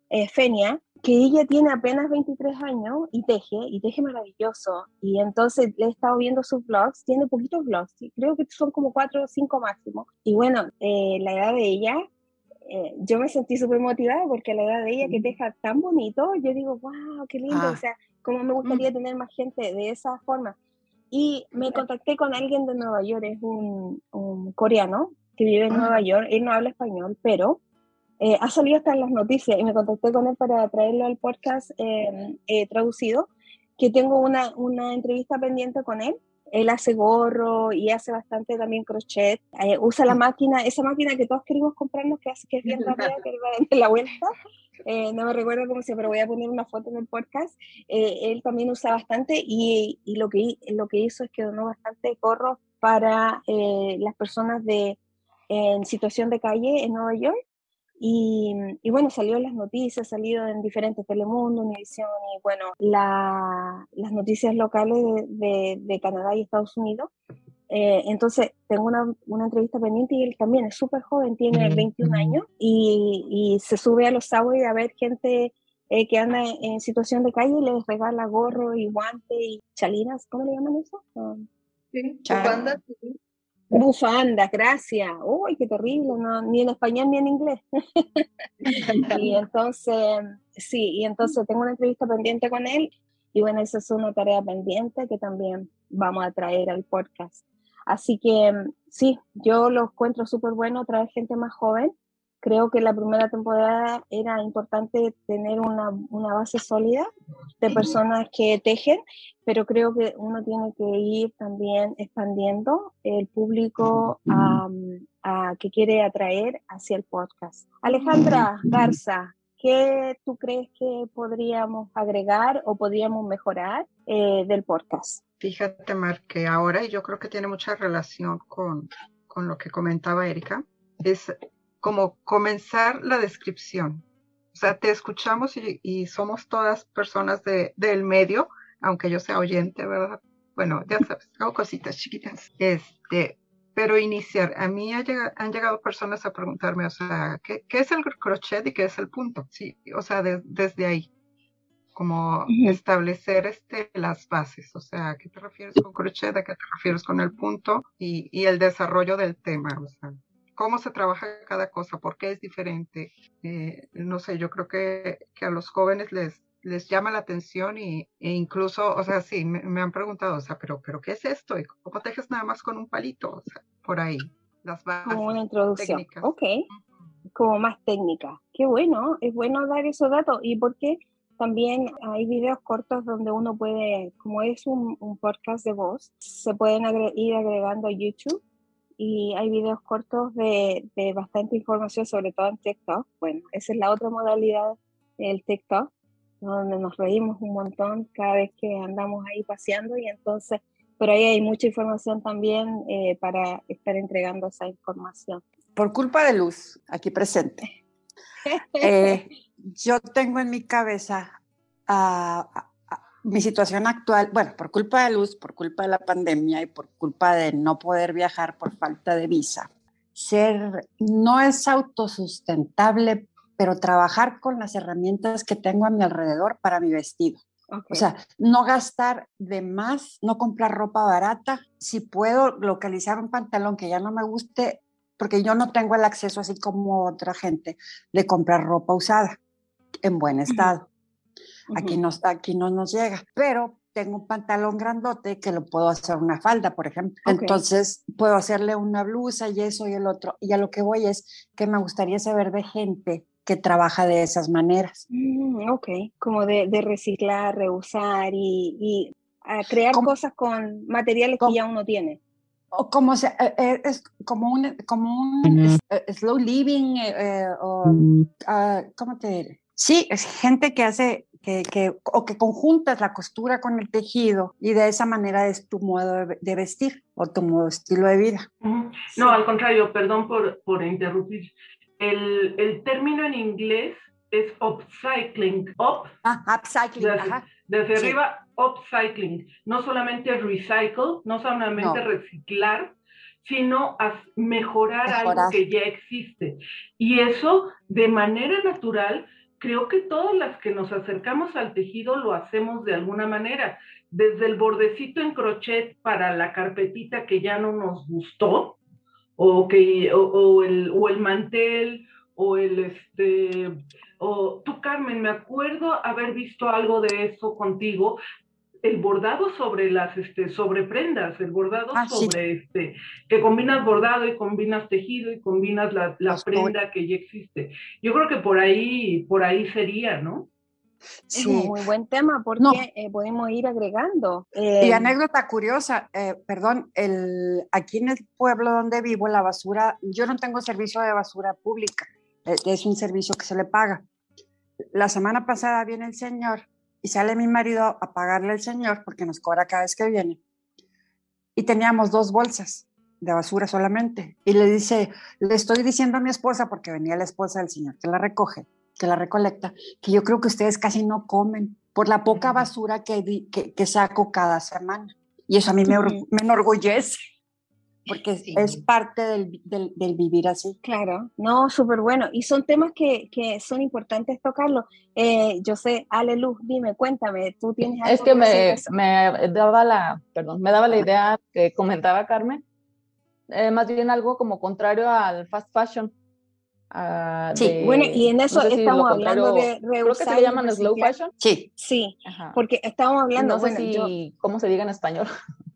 eh, Fenia, que ella tiene apenas 23 años y teje, y teje maravilloso. Y entonces le he estado viendo sus vlogs, tiene poquitos vlogs, creo que son como 4 o 5 máximo. Y bueno, la edad de ella eh, yo me sentí súper motivada porque a la edad de ella que deja tan bonito, yo digo, wow, qué lindo, o ah. sea, cómo me gustaría mm. tener más gente de esa forma. Y me contacté con alguien de Nueva York, es un, coreano que vive en Nueva York, él no habla español, pero eh, ha salido hasta en las noticias y me contacté con él para traerlo al podcast em, eh, traducido, que tengo una, una entrevista pendiente con él él hace gorro y hace bastante también crochet. Eh, usa la máquina, esa máquina que todos queremos comprarnos, que, hace, que es bien rápida, que va a la vuelta. Eh, no me recuerdo cómo se pero voy a poner una foto en el podcast. Eh, él también usa bastante y, y, lo, que, lo que hizo es que donó bastante gorros para las personas de, en situación de calle en Nueva York y, bueno, salió en las noticias, salido en diferentes Telemundo, Univisión y bueno, las noticias locales de, Canadá y Estados Unidos. Eh, entonces, tengo una, una, entrevista pendiente y él también es súper joven, tiene 21 años y, y, se sube a los subways a ver gente eh, que anda en, situación de calle y les regala gorro y guante y chalinas, ¿cómo le llaman eso? sí, Bufandas, gracias. Uy, qué terrible, no, ni en español ni en inglés. y entonces, sí, y entonces tengo una entrevista pendiente con él y bueno, esa es una tarea pendiente que también vamos a traer al podcast. Así que sí, yo lo encuentro súper bueno traer gente más joven creo que la primera temporada era importante tener una, una, base sólida de personas que tejen, pero creo que uno tiene que ir también expandiendo el público a, a que quiere atraer hacia el podcast. Alejandra Garza, ¿qué tú crees que podríamos agregar o podríamos mejorar eh, del podcast? Fíjate, Mar, que ahora, y yo creo que tiene mucha relación con, con lo que comentaba Erika, es como comenzar la descripción. O sea, te escuchamos y, somos todas personas de, del medio, aunque yo sea oyente, ¿verdad? Bueno, ya sabes, hago cositas chiquitas. Este, pero iniciar, a mí han llegado personas a preguntarme, o sea, ¿qué, es el crochet y qué es el punto? Sí, o sea, desde ahí. como establecer este, las bases, o sea, ¿a qué te refieres con crochet? ¿A qué te refieres con el punto? Y, y el desarrollo del tema, o sea, cómo se trabaja cada cosa, por qué es diferente. Eh, no sé, yo creo que, que, a los jóvenes les, les llama la atención y, e incluso, o sea, sí, me, han preguntado, o sea, pero, pero ¿qué es esto? ¿Y cómo tejes nada más con un palito? O sea, por ahí, las bases. Como una introducción. Ok, como más técnica. Qué bueno, es bueno dar esos datos. ¿Y por qué? También hay videos cortos donde uno puede, como es un, un podcast de voz, se pueden ir agregando a YouTube y hay videos cortos de, de, bastante información, sobre todo en TikTok. Bueno, esa es la otra modalidad del TikTok, donde nos reímos un montón cada vez que andamos ahí paseando y entonces por ahí hay mucha información también eh, para estar entregando esa información. Por culpa de Luz, aquí presente. Eh, yo tengo en mi cabeza mi situación actual, bueno, por culpa de luz, por culpa de la pandemia y por culpa de no poder viajar por falta de visa, ser no es autosustentable, pero trabajar con las herramientas que tengo a mi alrededor para mi vestido. O sea, no gastar de más, no comprar ropa barata. Si puedo localizar un pantalón que ya no me guste, porque yo no tengo el acceso, así como otra gente, de comprar ropa usada en buen estado. Aquí, no, aquí no nos llega, pero tengo un pantalón grandote que lo puedo hacer una falda, por ejemplo. Entonces puedo hacerle una blusa y eso y el otro. Y a lo que voy es que me gustaría saber de gente que trabaja de esas maneras. Mm, ok, como de, reciclar, reusar y, crear cosas con materiales que ya uno tiene. O como se, eh, eh, es como un, como un eh, slow living, o, ah, ¿cómo te diré? Sí, es gente que hace, que, que, o que conjuntas la costura con el tejido y de esa manera es tu modo de, vestir o tu modo estilo de vida. No, al contrario, perdón por, por interrumpir. El, el, término en inglés es upcycling. Up, ah, upcycling, desde, arriba, upcycling. No solamente recycle, no solamente reciclar, sino mejorar, mejorar algo que ya existe. Y eso de manera natural creo que todas las que nos acercamos al tejido lo hacemos de alguna manera, desde el bordecito en crochet para la carpetita que ya no nos gustó, o, el, el mantel, o el, este, o tú Carmen, me acuerdo haber visto algo de eso contigo, el bordado sobre las este sobre prendas, el bordado ah, sobre este que combinas bordado y combinas tejido y combinas la, la prenda que ya existe. Yo creo que por ahí por ahí sería, ¿no? Sí. Es un muy buen tema porque eh, podemos ir agregando. y eh, anécdota curiosa, eh, perdón, el, aquí en el pueblo donde vivo, la basura, yo no tengo servicio de basura pública, es un servicio que se le paga. La semana pasada viene el señor y sale mi marido a pagarle al señor porque nos cobra cada vez que viene. Y teníamos dos bolsas de basura solamente. Y le dice, le estoy diciendo a mi esposa, porque venía la esposa del señor que la recoge, que la recolecta, que yo creo que ustedes casi no comen por la poca basura que, que, saco cada semana. Y eso a mí me, me enorgullece porque es parte del, del, vivir así. Claro, no, súper bueno. Y son temas que, que son importantes tocarlo. Eh, yo sé, Ale Luz, dime, cuéntame, tú tienes algo Es que me, me, daba la, perdón, me daba la idea que comentaba Carmen, eh, más bien algo como contrario al fast fashion. Uh, sí, bueno, y en eso estamos hablando de reusar. Creo que se le llaman slow fashion. Sí, sí, porque estamos hablando. No sé si, cómo se diga en español.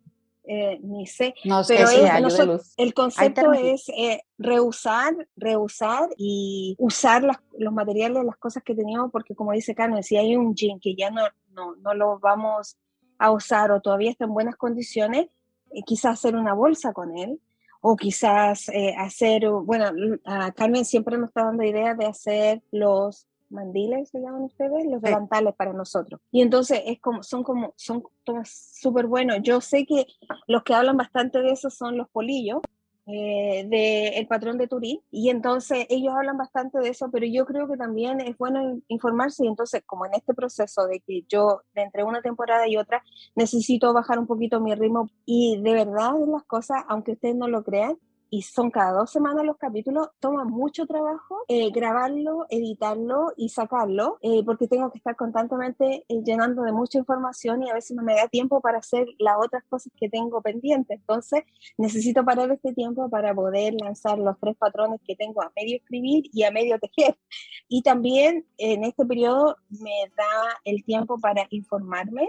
Eh, ni sé, pero es, el concepto es eh, reusar, reusar y usar los materiales, las cosas que teníamos, porque como dice Carmen, si hay un jean que ya no, no, no lo vamos a usar o todavía está en buenas condiciones, eh, quizás hacer una bolsa con él, o quizás hacer, bueno, a Carmen siempre nos está dando idea de hacer los mandiles, se llaman ustedes, los delantales para nosotros. Y entonces es como, son como, son súper buenos. Yo sé que los que hablan bastante de eso son los polillos, eh, del patrón de Turín, y entonces ellos hablan bastante de eso, pero yo creo que también es bueno informarse, y entonces como en este proceso de que yo, de entre una temporada y otra, necesito bajar un poquito mi ritmo, y de verdad las cosas, aunque ustedes no lo crean, y son cada dos semanas los capítulos, toma mucho trabajo eh, grabarlo, editarlo y sacarlo, eh, porque tengo que estar constantemente eh, llenando de mucha información y a veces no me da tiempo para hacer las otras cosas que tengo pendientes. Entonces, necesito parar este tiempo para poder lanzar los tres patrones que tengo a medio escribir y a medio tejer. Y también en este periodo me da el tiempo para informarme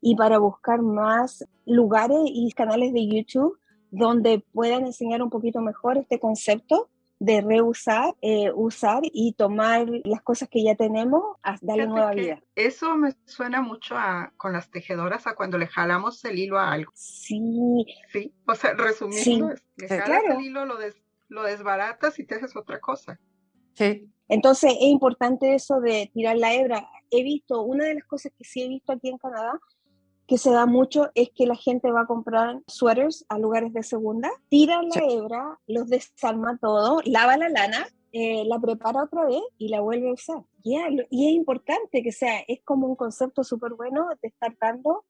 y para buscar más lugares y canales de YouTube donde puedan enseñar un poquito mejor este concepto de reusar, eh, usar y tomar las cosas que ya tenemos a darle nueva vida. Eso me suena mucho a, con las tejedoras a cuando le jalamos el hilo a algo. Sí. Sí, o sea, resumiendo, le jalas el hilo, lo, lo desbaratas y te haces otra cosa. Sí. Entonces es importante eso de tirar la hebra. He visto, una de las cosas que sí he visto aquí en Canadá que se da mucho es que la gente va a comprar suéteres a lugares de segunda, tira la hebra, los desarma todo, lava la lana, eh, la prepara otra vez y la vuelve a usar. y es importante que sea, es como un concepto súper bueno de estar dando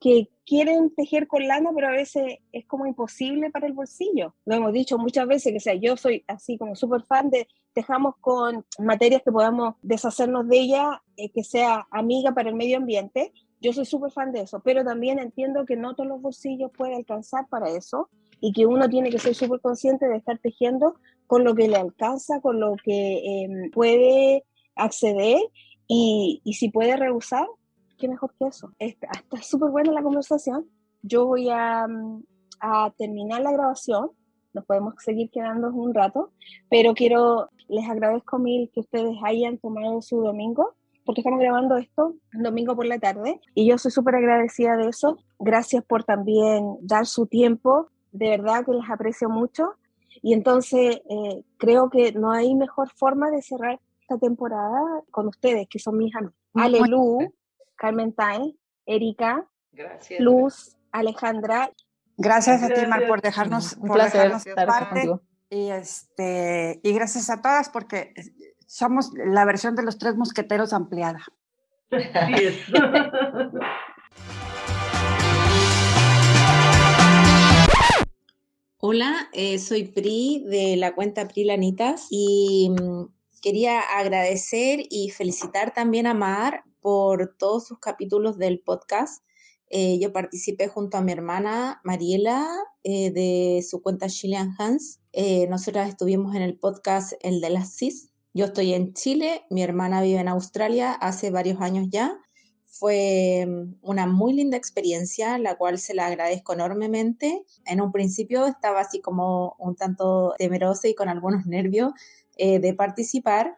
que quieren tejer con lana, pero a veces es como imposible para el bolsillo. Lo hemos dicho muchas veces, que sea, yo soy así como súper fan de tejamos con materias que podamos deshacernos de ella, eh, que sea amiga para el medio ambiente, yo soy súper fan de eso, pero también entiendo que no todos los bolsillos pueden alcanzar para eso y que uno tiene que ser súper consciente de estar tejiendo con lo que le alcanza, con lo que em, puede acceder y, si puede rehusar, qué mejor que eso. Está súper buena la conversación. Yo voy a, mm, a terminar la grabación nos podemos seguir quedando un rato, pero quiero, les agradezco mil que ustedes hayan tomado su domingo porque estamos grabando esto domingo por la tarde y yo soy súper agradecida de eso. Gracias por también dar su tiempo, de verdad que les aprecio mucho. Y entonces eh, creo que no hay mejor forma de cerrar esta temporada con ustedes, que son mis amigos. Alelu, Carmen Tain, Erika, Luz, Alejandra. Gracias a ti, Mar, por dejarnos, por dejarnos parte. Y, este, y gracias a todas porque somos la versión de los tres mosqueteros ampliada. Hola, eh, soy Pri de la cuenta Pri Lanitas y mm, quería agradecer y felicitar también a Mar por todos sus capítulos del podcast. Eh, yo participé junto a mi hermana Mariela eh, de su cuenta Chilean Hans. nosotras estuvimos en el podcast El de las CIS yo estoy en Chile, mi hermana vive en Australia hace varios años ya. Fue mm, una muy linda experiencia, la cual se la agradezco enormemente. En un principio estaba así como un tanto temerosa y con algunos nervios eh, de participar,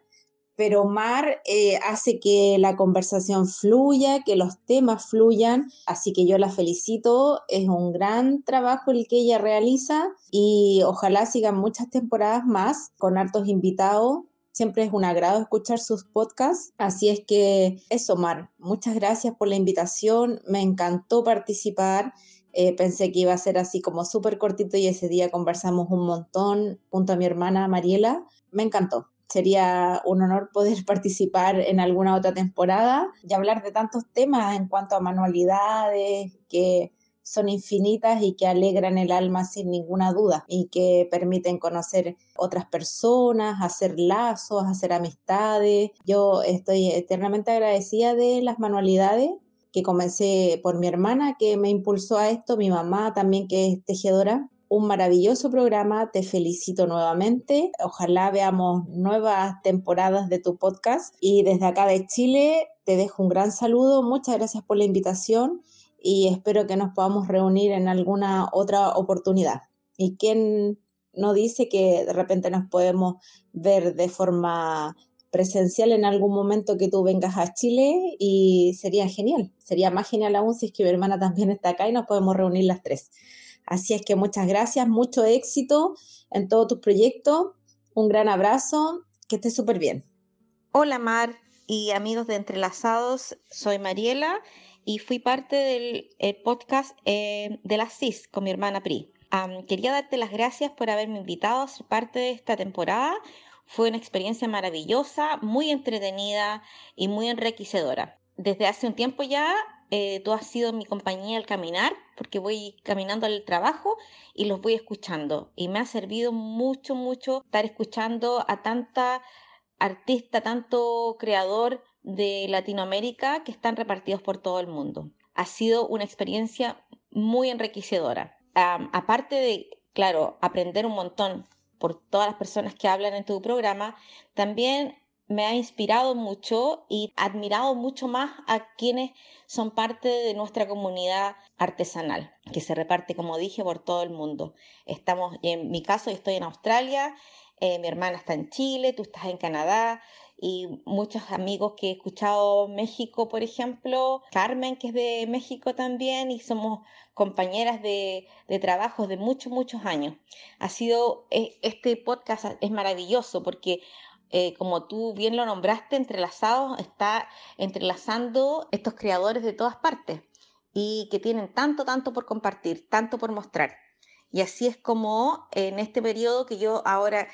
pero Mar eh, hace que la conversación fluya, que los temas fluyan, así que yo la felicito, es un gran trabajo el que ella realiza y ojalá sigan muchas temporadas más con hartos invitados Siempre es un agrado escuchar sus podcasts. Así es que eso, Mar, muchas gracias por la invitación. Me encantó participar. Eh, pensé que iba a ser así como súper cortito y ese día conversamos un montón junto a mi hermana Mariela. Me encantó. Sería un honor poder participar en alguna otra temporada y hablar de tantos temas en cuanto a manualidades que son infinitas y que alegran el alma sin ninguna duda y que permiten conocer otras personas, hacer lazos, hacer amistades. Yo estoy eternamente agradecida de las manualidades que comencé por mi hermana que me impulsó a esto, mi mamá también que es tejedora. Un maravilloso programa, te felicito nuevamente. Ojalá veamos nuevas temporadas de tu podcast y desde acá de Chile te dejo un gran saludo. Muchas gracias por la invitación y espero que nos podamos reunir en alguna otra oportunidad. ¿Y quién no dice que de repente nos podemos ver de forma presencial en algún momento que tú vengas a Chile y sería genial. Sería más genial aún si es que mi hermana también está acá y nos podemos reunir las tres. Así es que muchas gracias, mucho éxito en todos tus proyectos. Un gran abrazo, que estés súper bien. Hola Mar y amigos de Entrelazados, soy Mariela y fui parte del eh, podcast eh, de la CIS con mi hermana Pri. quería darte las gracias por haberme invitado a ser parte de esta temporada. Fue una experiencia maravillosa, muy entretenida y muy enriquecedora. Desde hace un tiempo ya eh, tú has sido mi compañía al caminar porque voy caminando al trabajo y los voy escuchando. Y me ha servido mucho, mucho estar escuchando a tanta artista, tanto creador de Latinoamérica que están repartidos por todo el mundo. Ha sido una experiencia muy enriquecedora. aparte de, claro, aprender un montón por todas las personas que hablan en tu programa, también me ha inspirado mucho y admirado mucho más a quienes son parte de nuestra comunidad artesanal, que se reparte, como dije, por todo el mundo. Estamos, en mi caso, estoy en Australia, eh, mi hermana está en Chile, tú estás en Canadá, y muchos amigos que he escuchado México, por ejemplo, Carmen, que es de México también, y somos compañeras de, de trabajo de muchos, muchos años. Ha sido, eh, este podcast es maravilloso porque eh, como tú bien lo nombraste, entrelazado, está entrelazando estos creadores de todas partes y que tienen tanto, tanto por compartir, tanto por mostrar. Y así es como en este periodo que yo ahora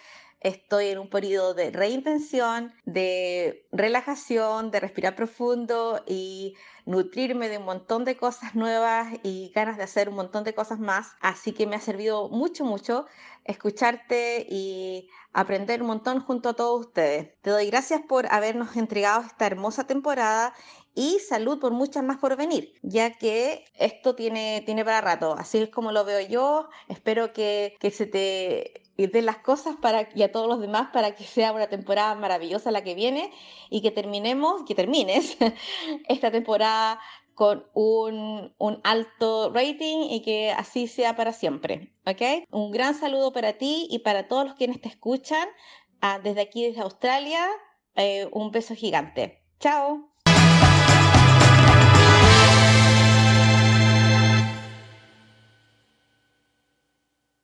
estoy en un periodo de reinvención, de relajación, de respirar profundo y nutrirme de un montón de cosas nuevas y ganas de hacer un montón de cosas más. Así que me ha servido mucho, mucho escucharte y aprender un montón junto a todos ustedes. Te doy gracias por habernos entregado esta hermosa temporada y salud por muchas más por venir, ya que esto tiene, tiene para rato. Así es como lo veo yo. Espero que, que se te den las cosas para, y a todos los demás para que sea una temporada maravillosa la que viene y que terminemos, que termines esta temporada con un, un, alto rating y que así sea para siempre. ¿Ok? Un gran saludo para ti y para todos los quienes te escuchan. Ah, desde aquí, desde Australia, eh, un beso gigante. Chao.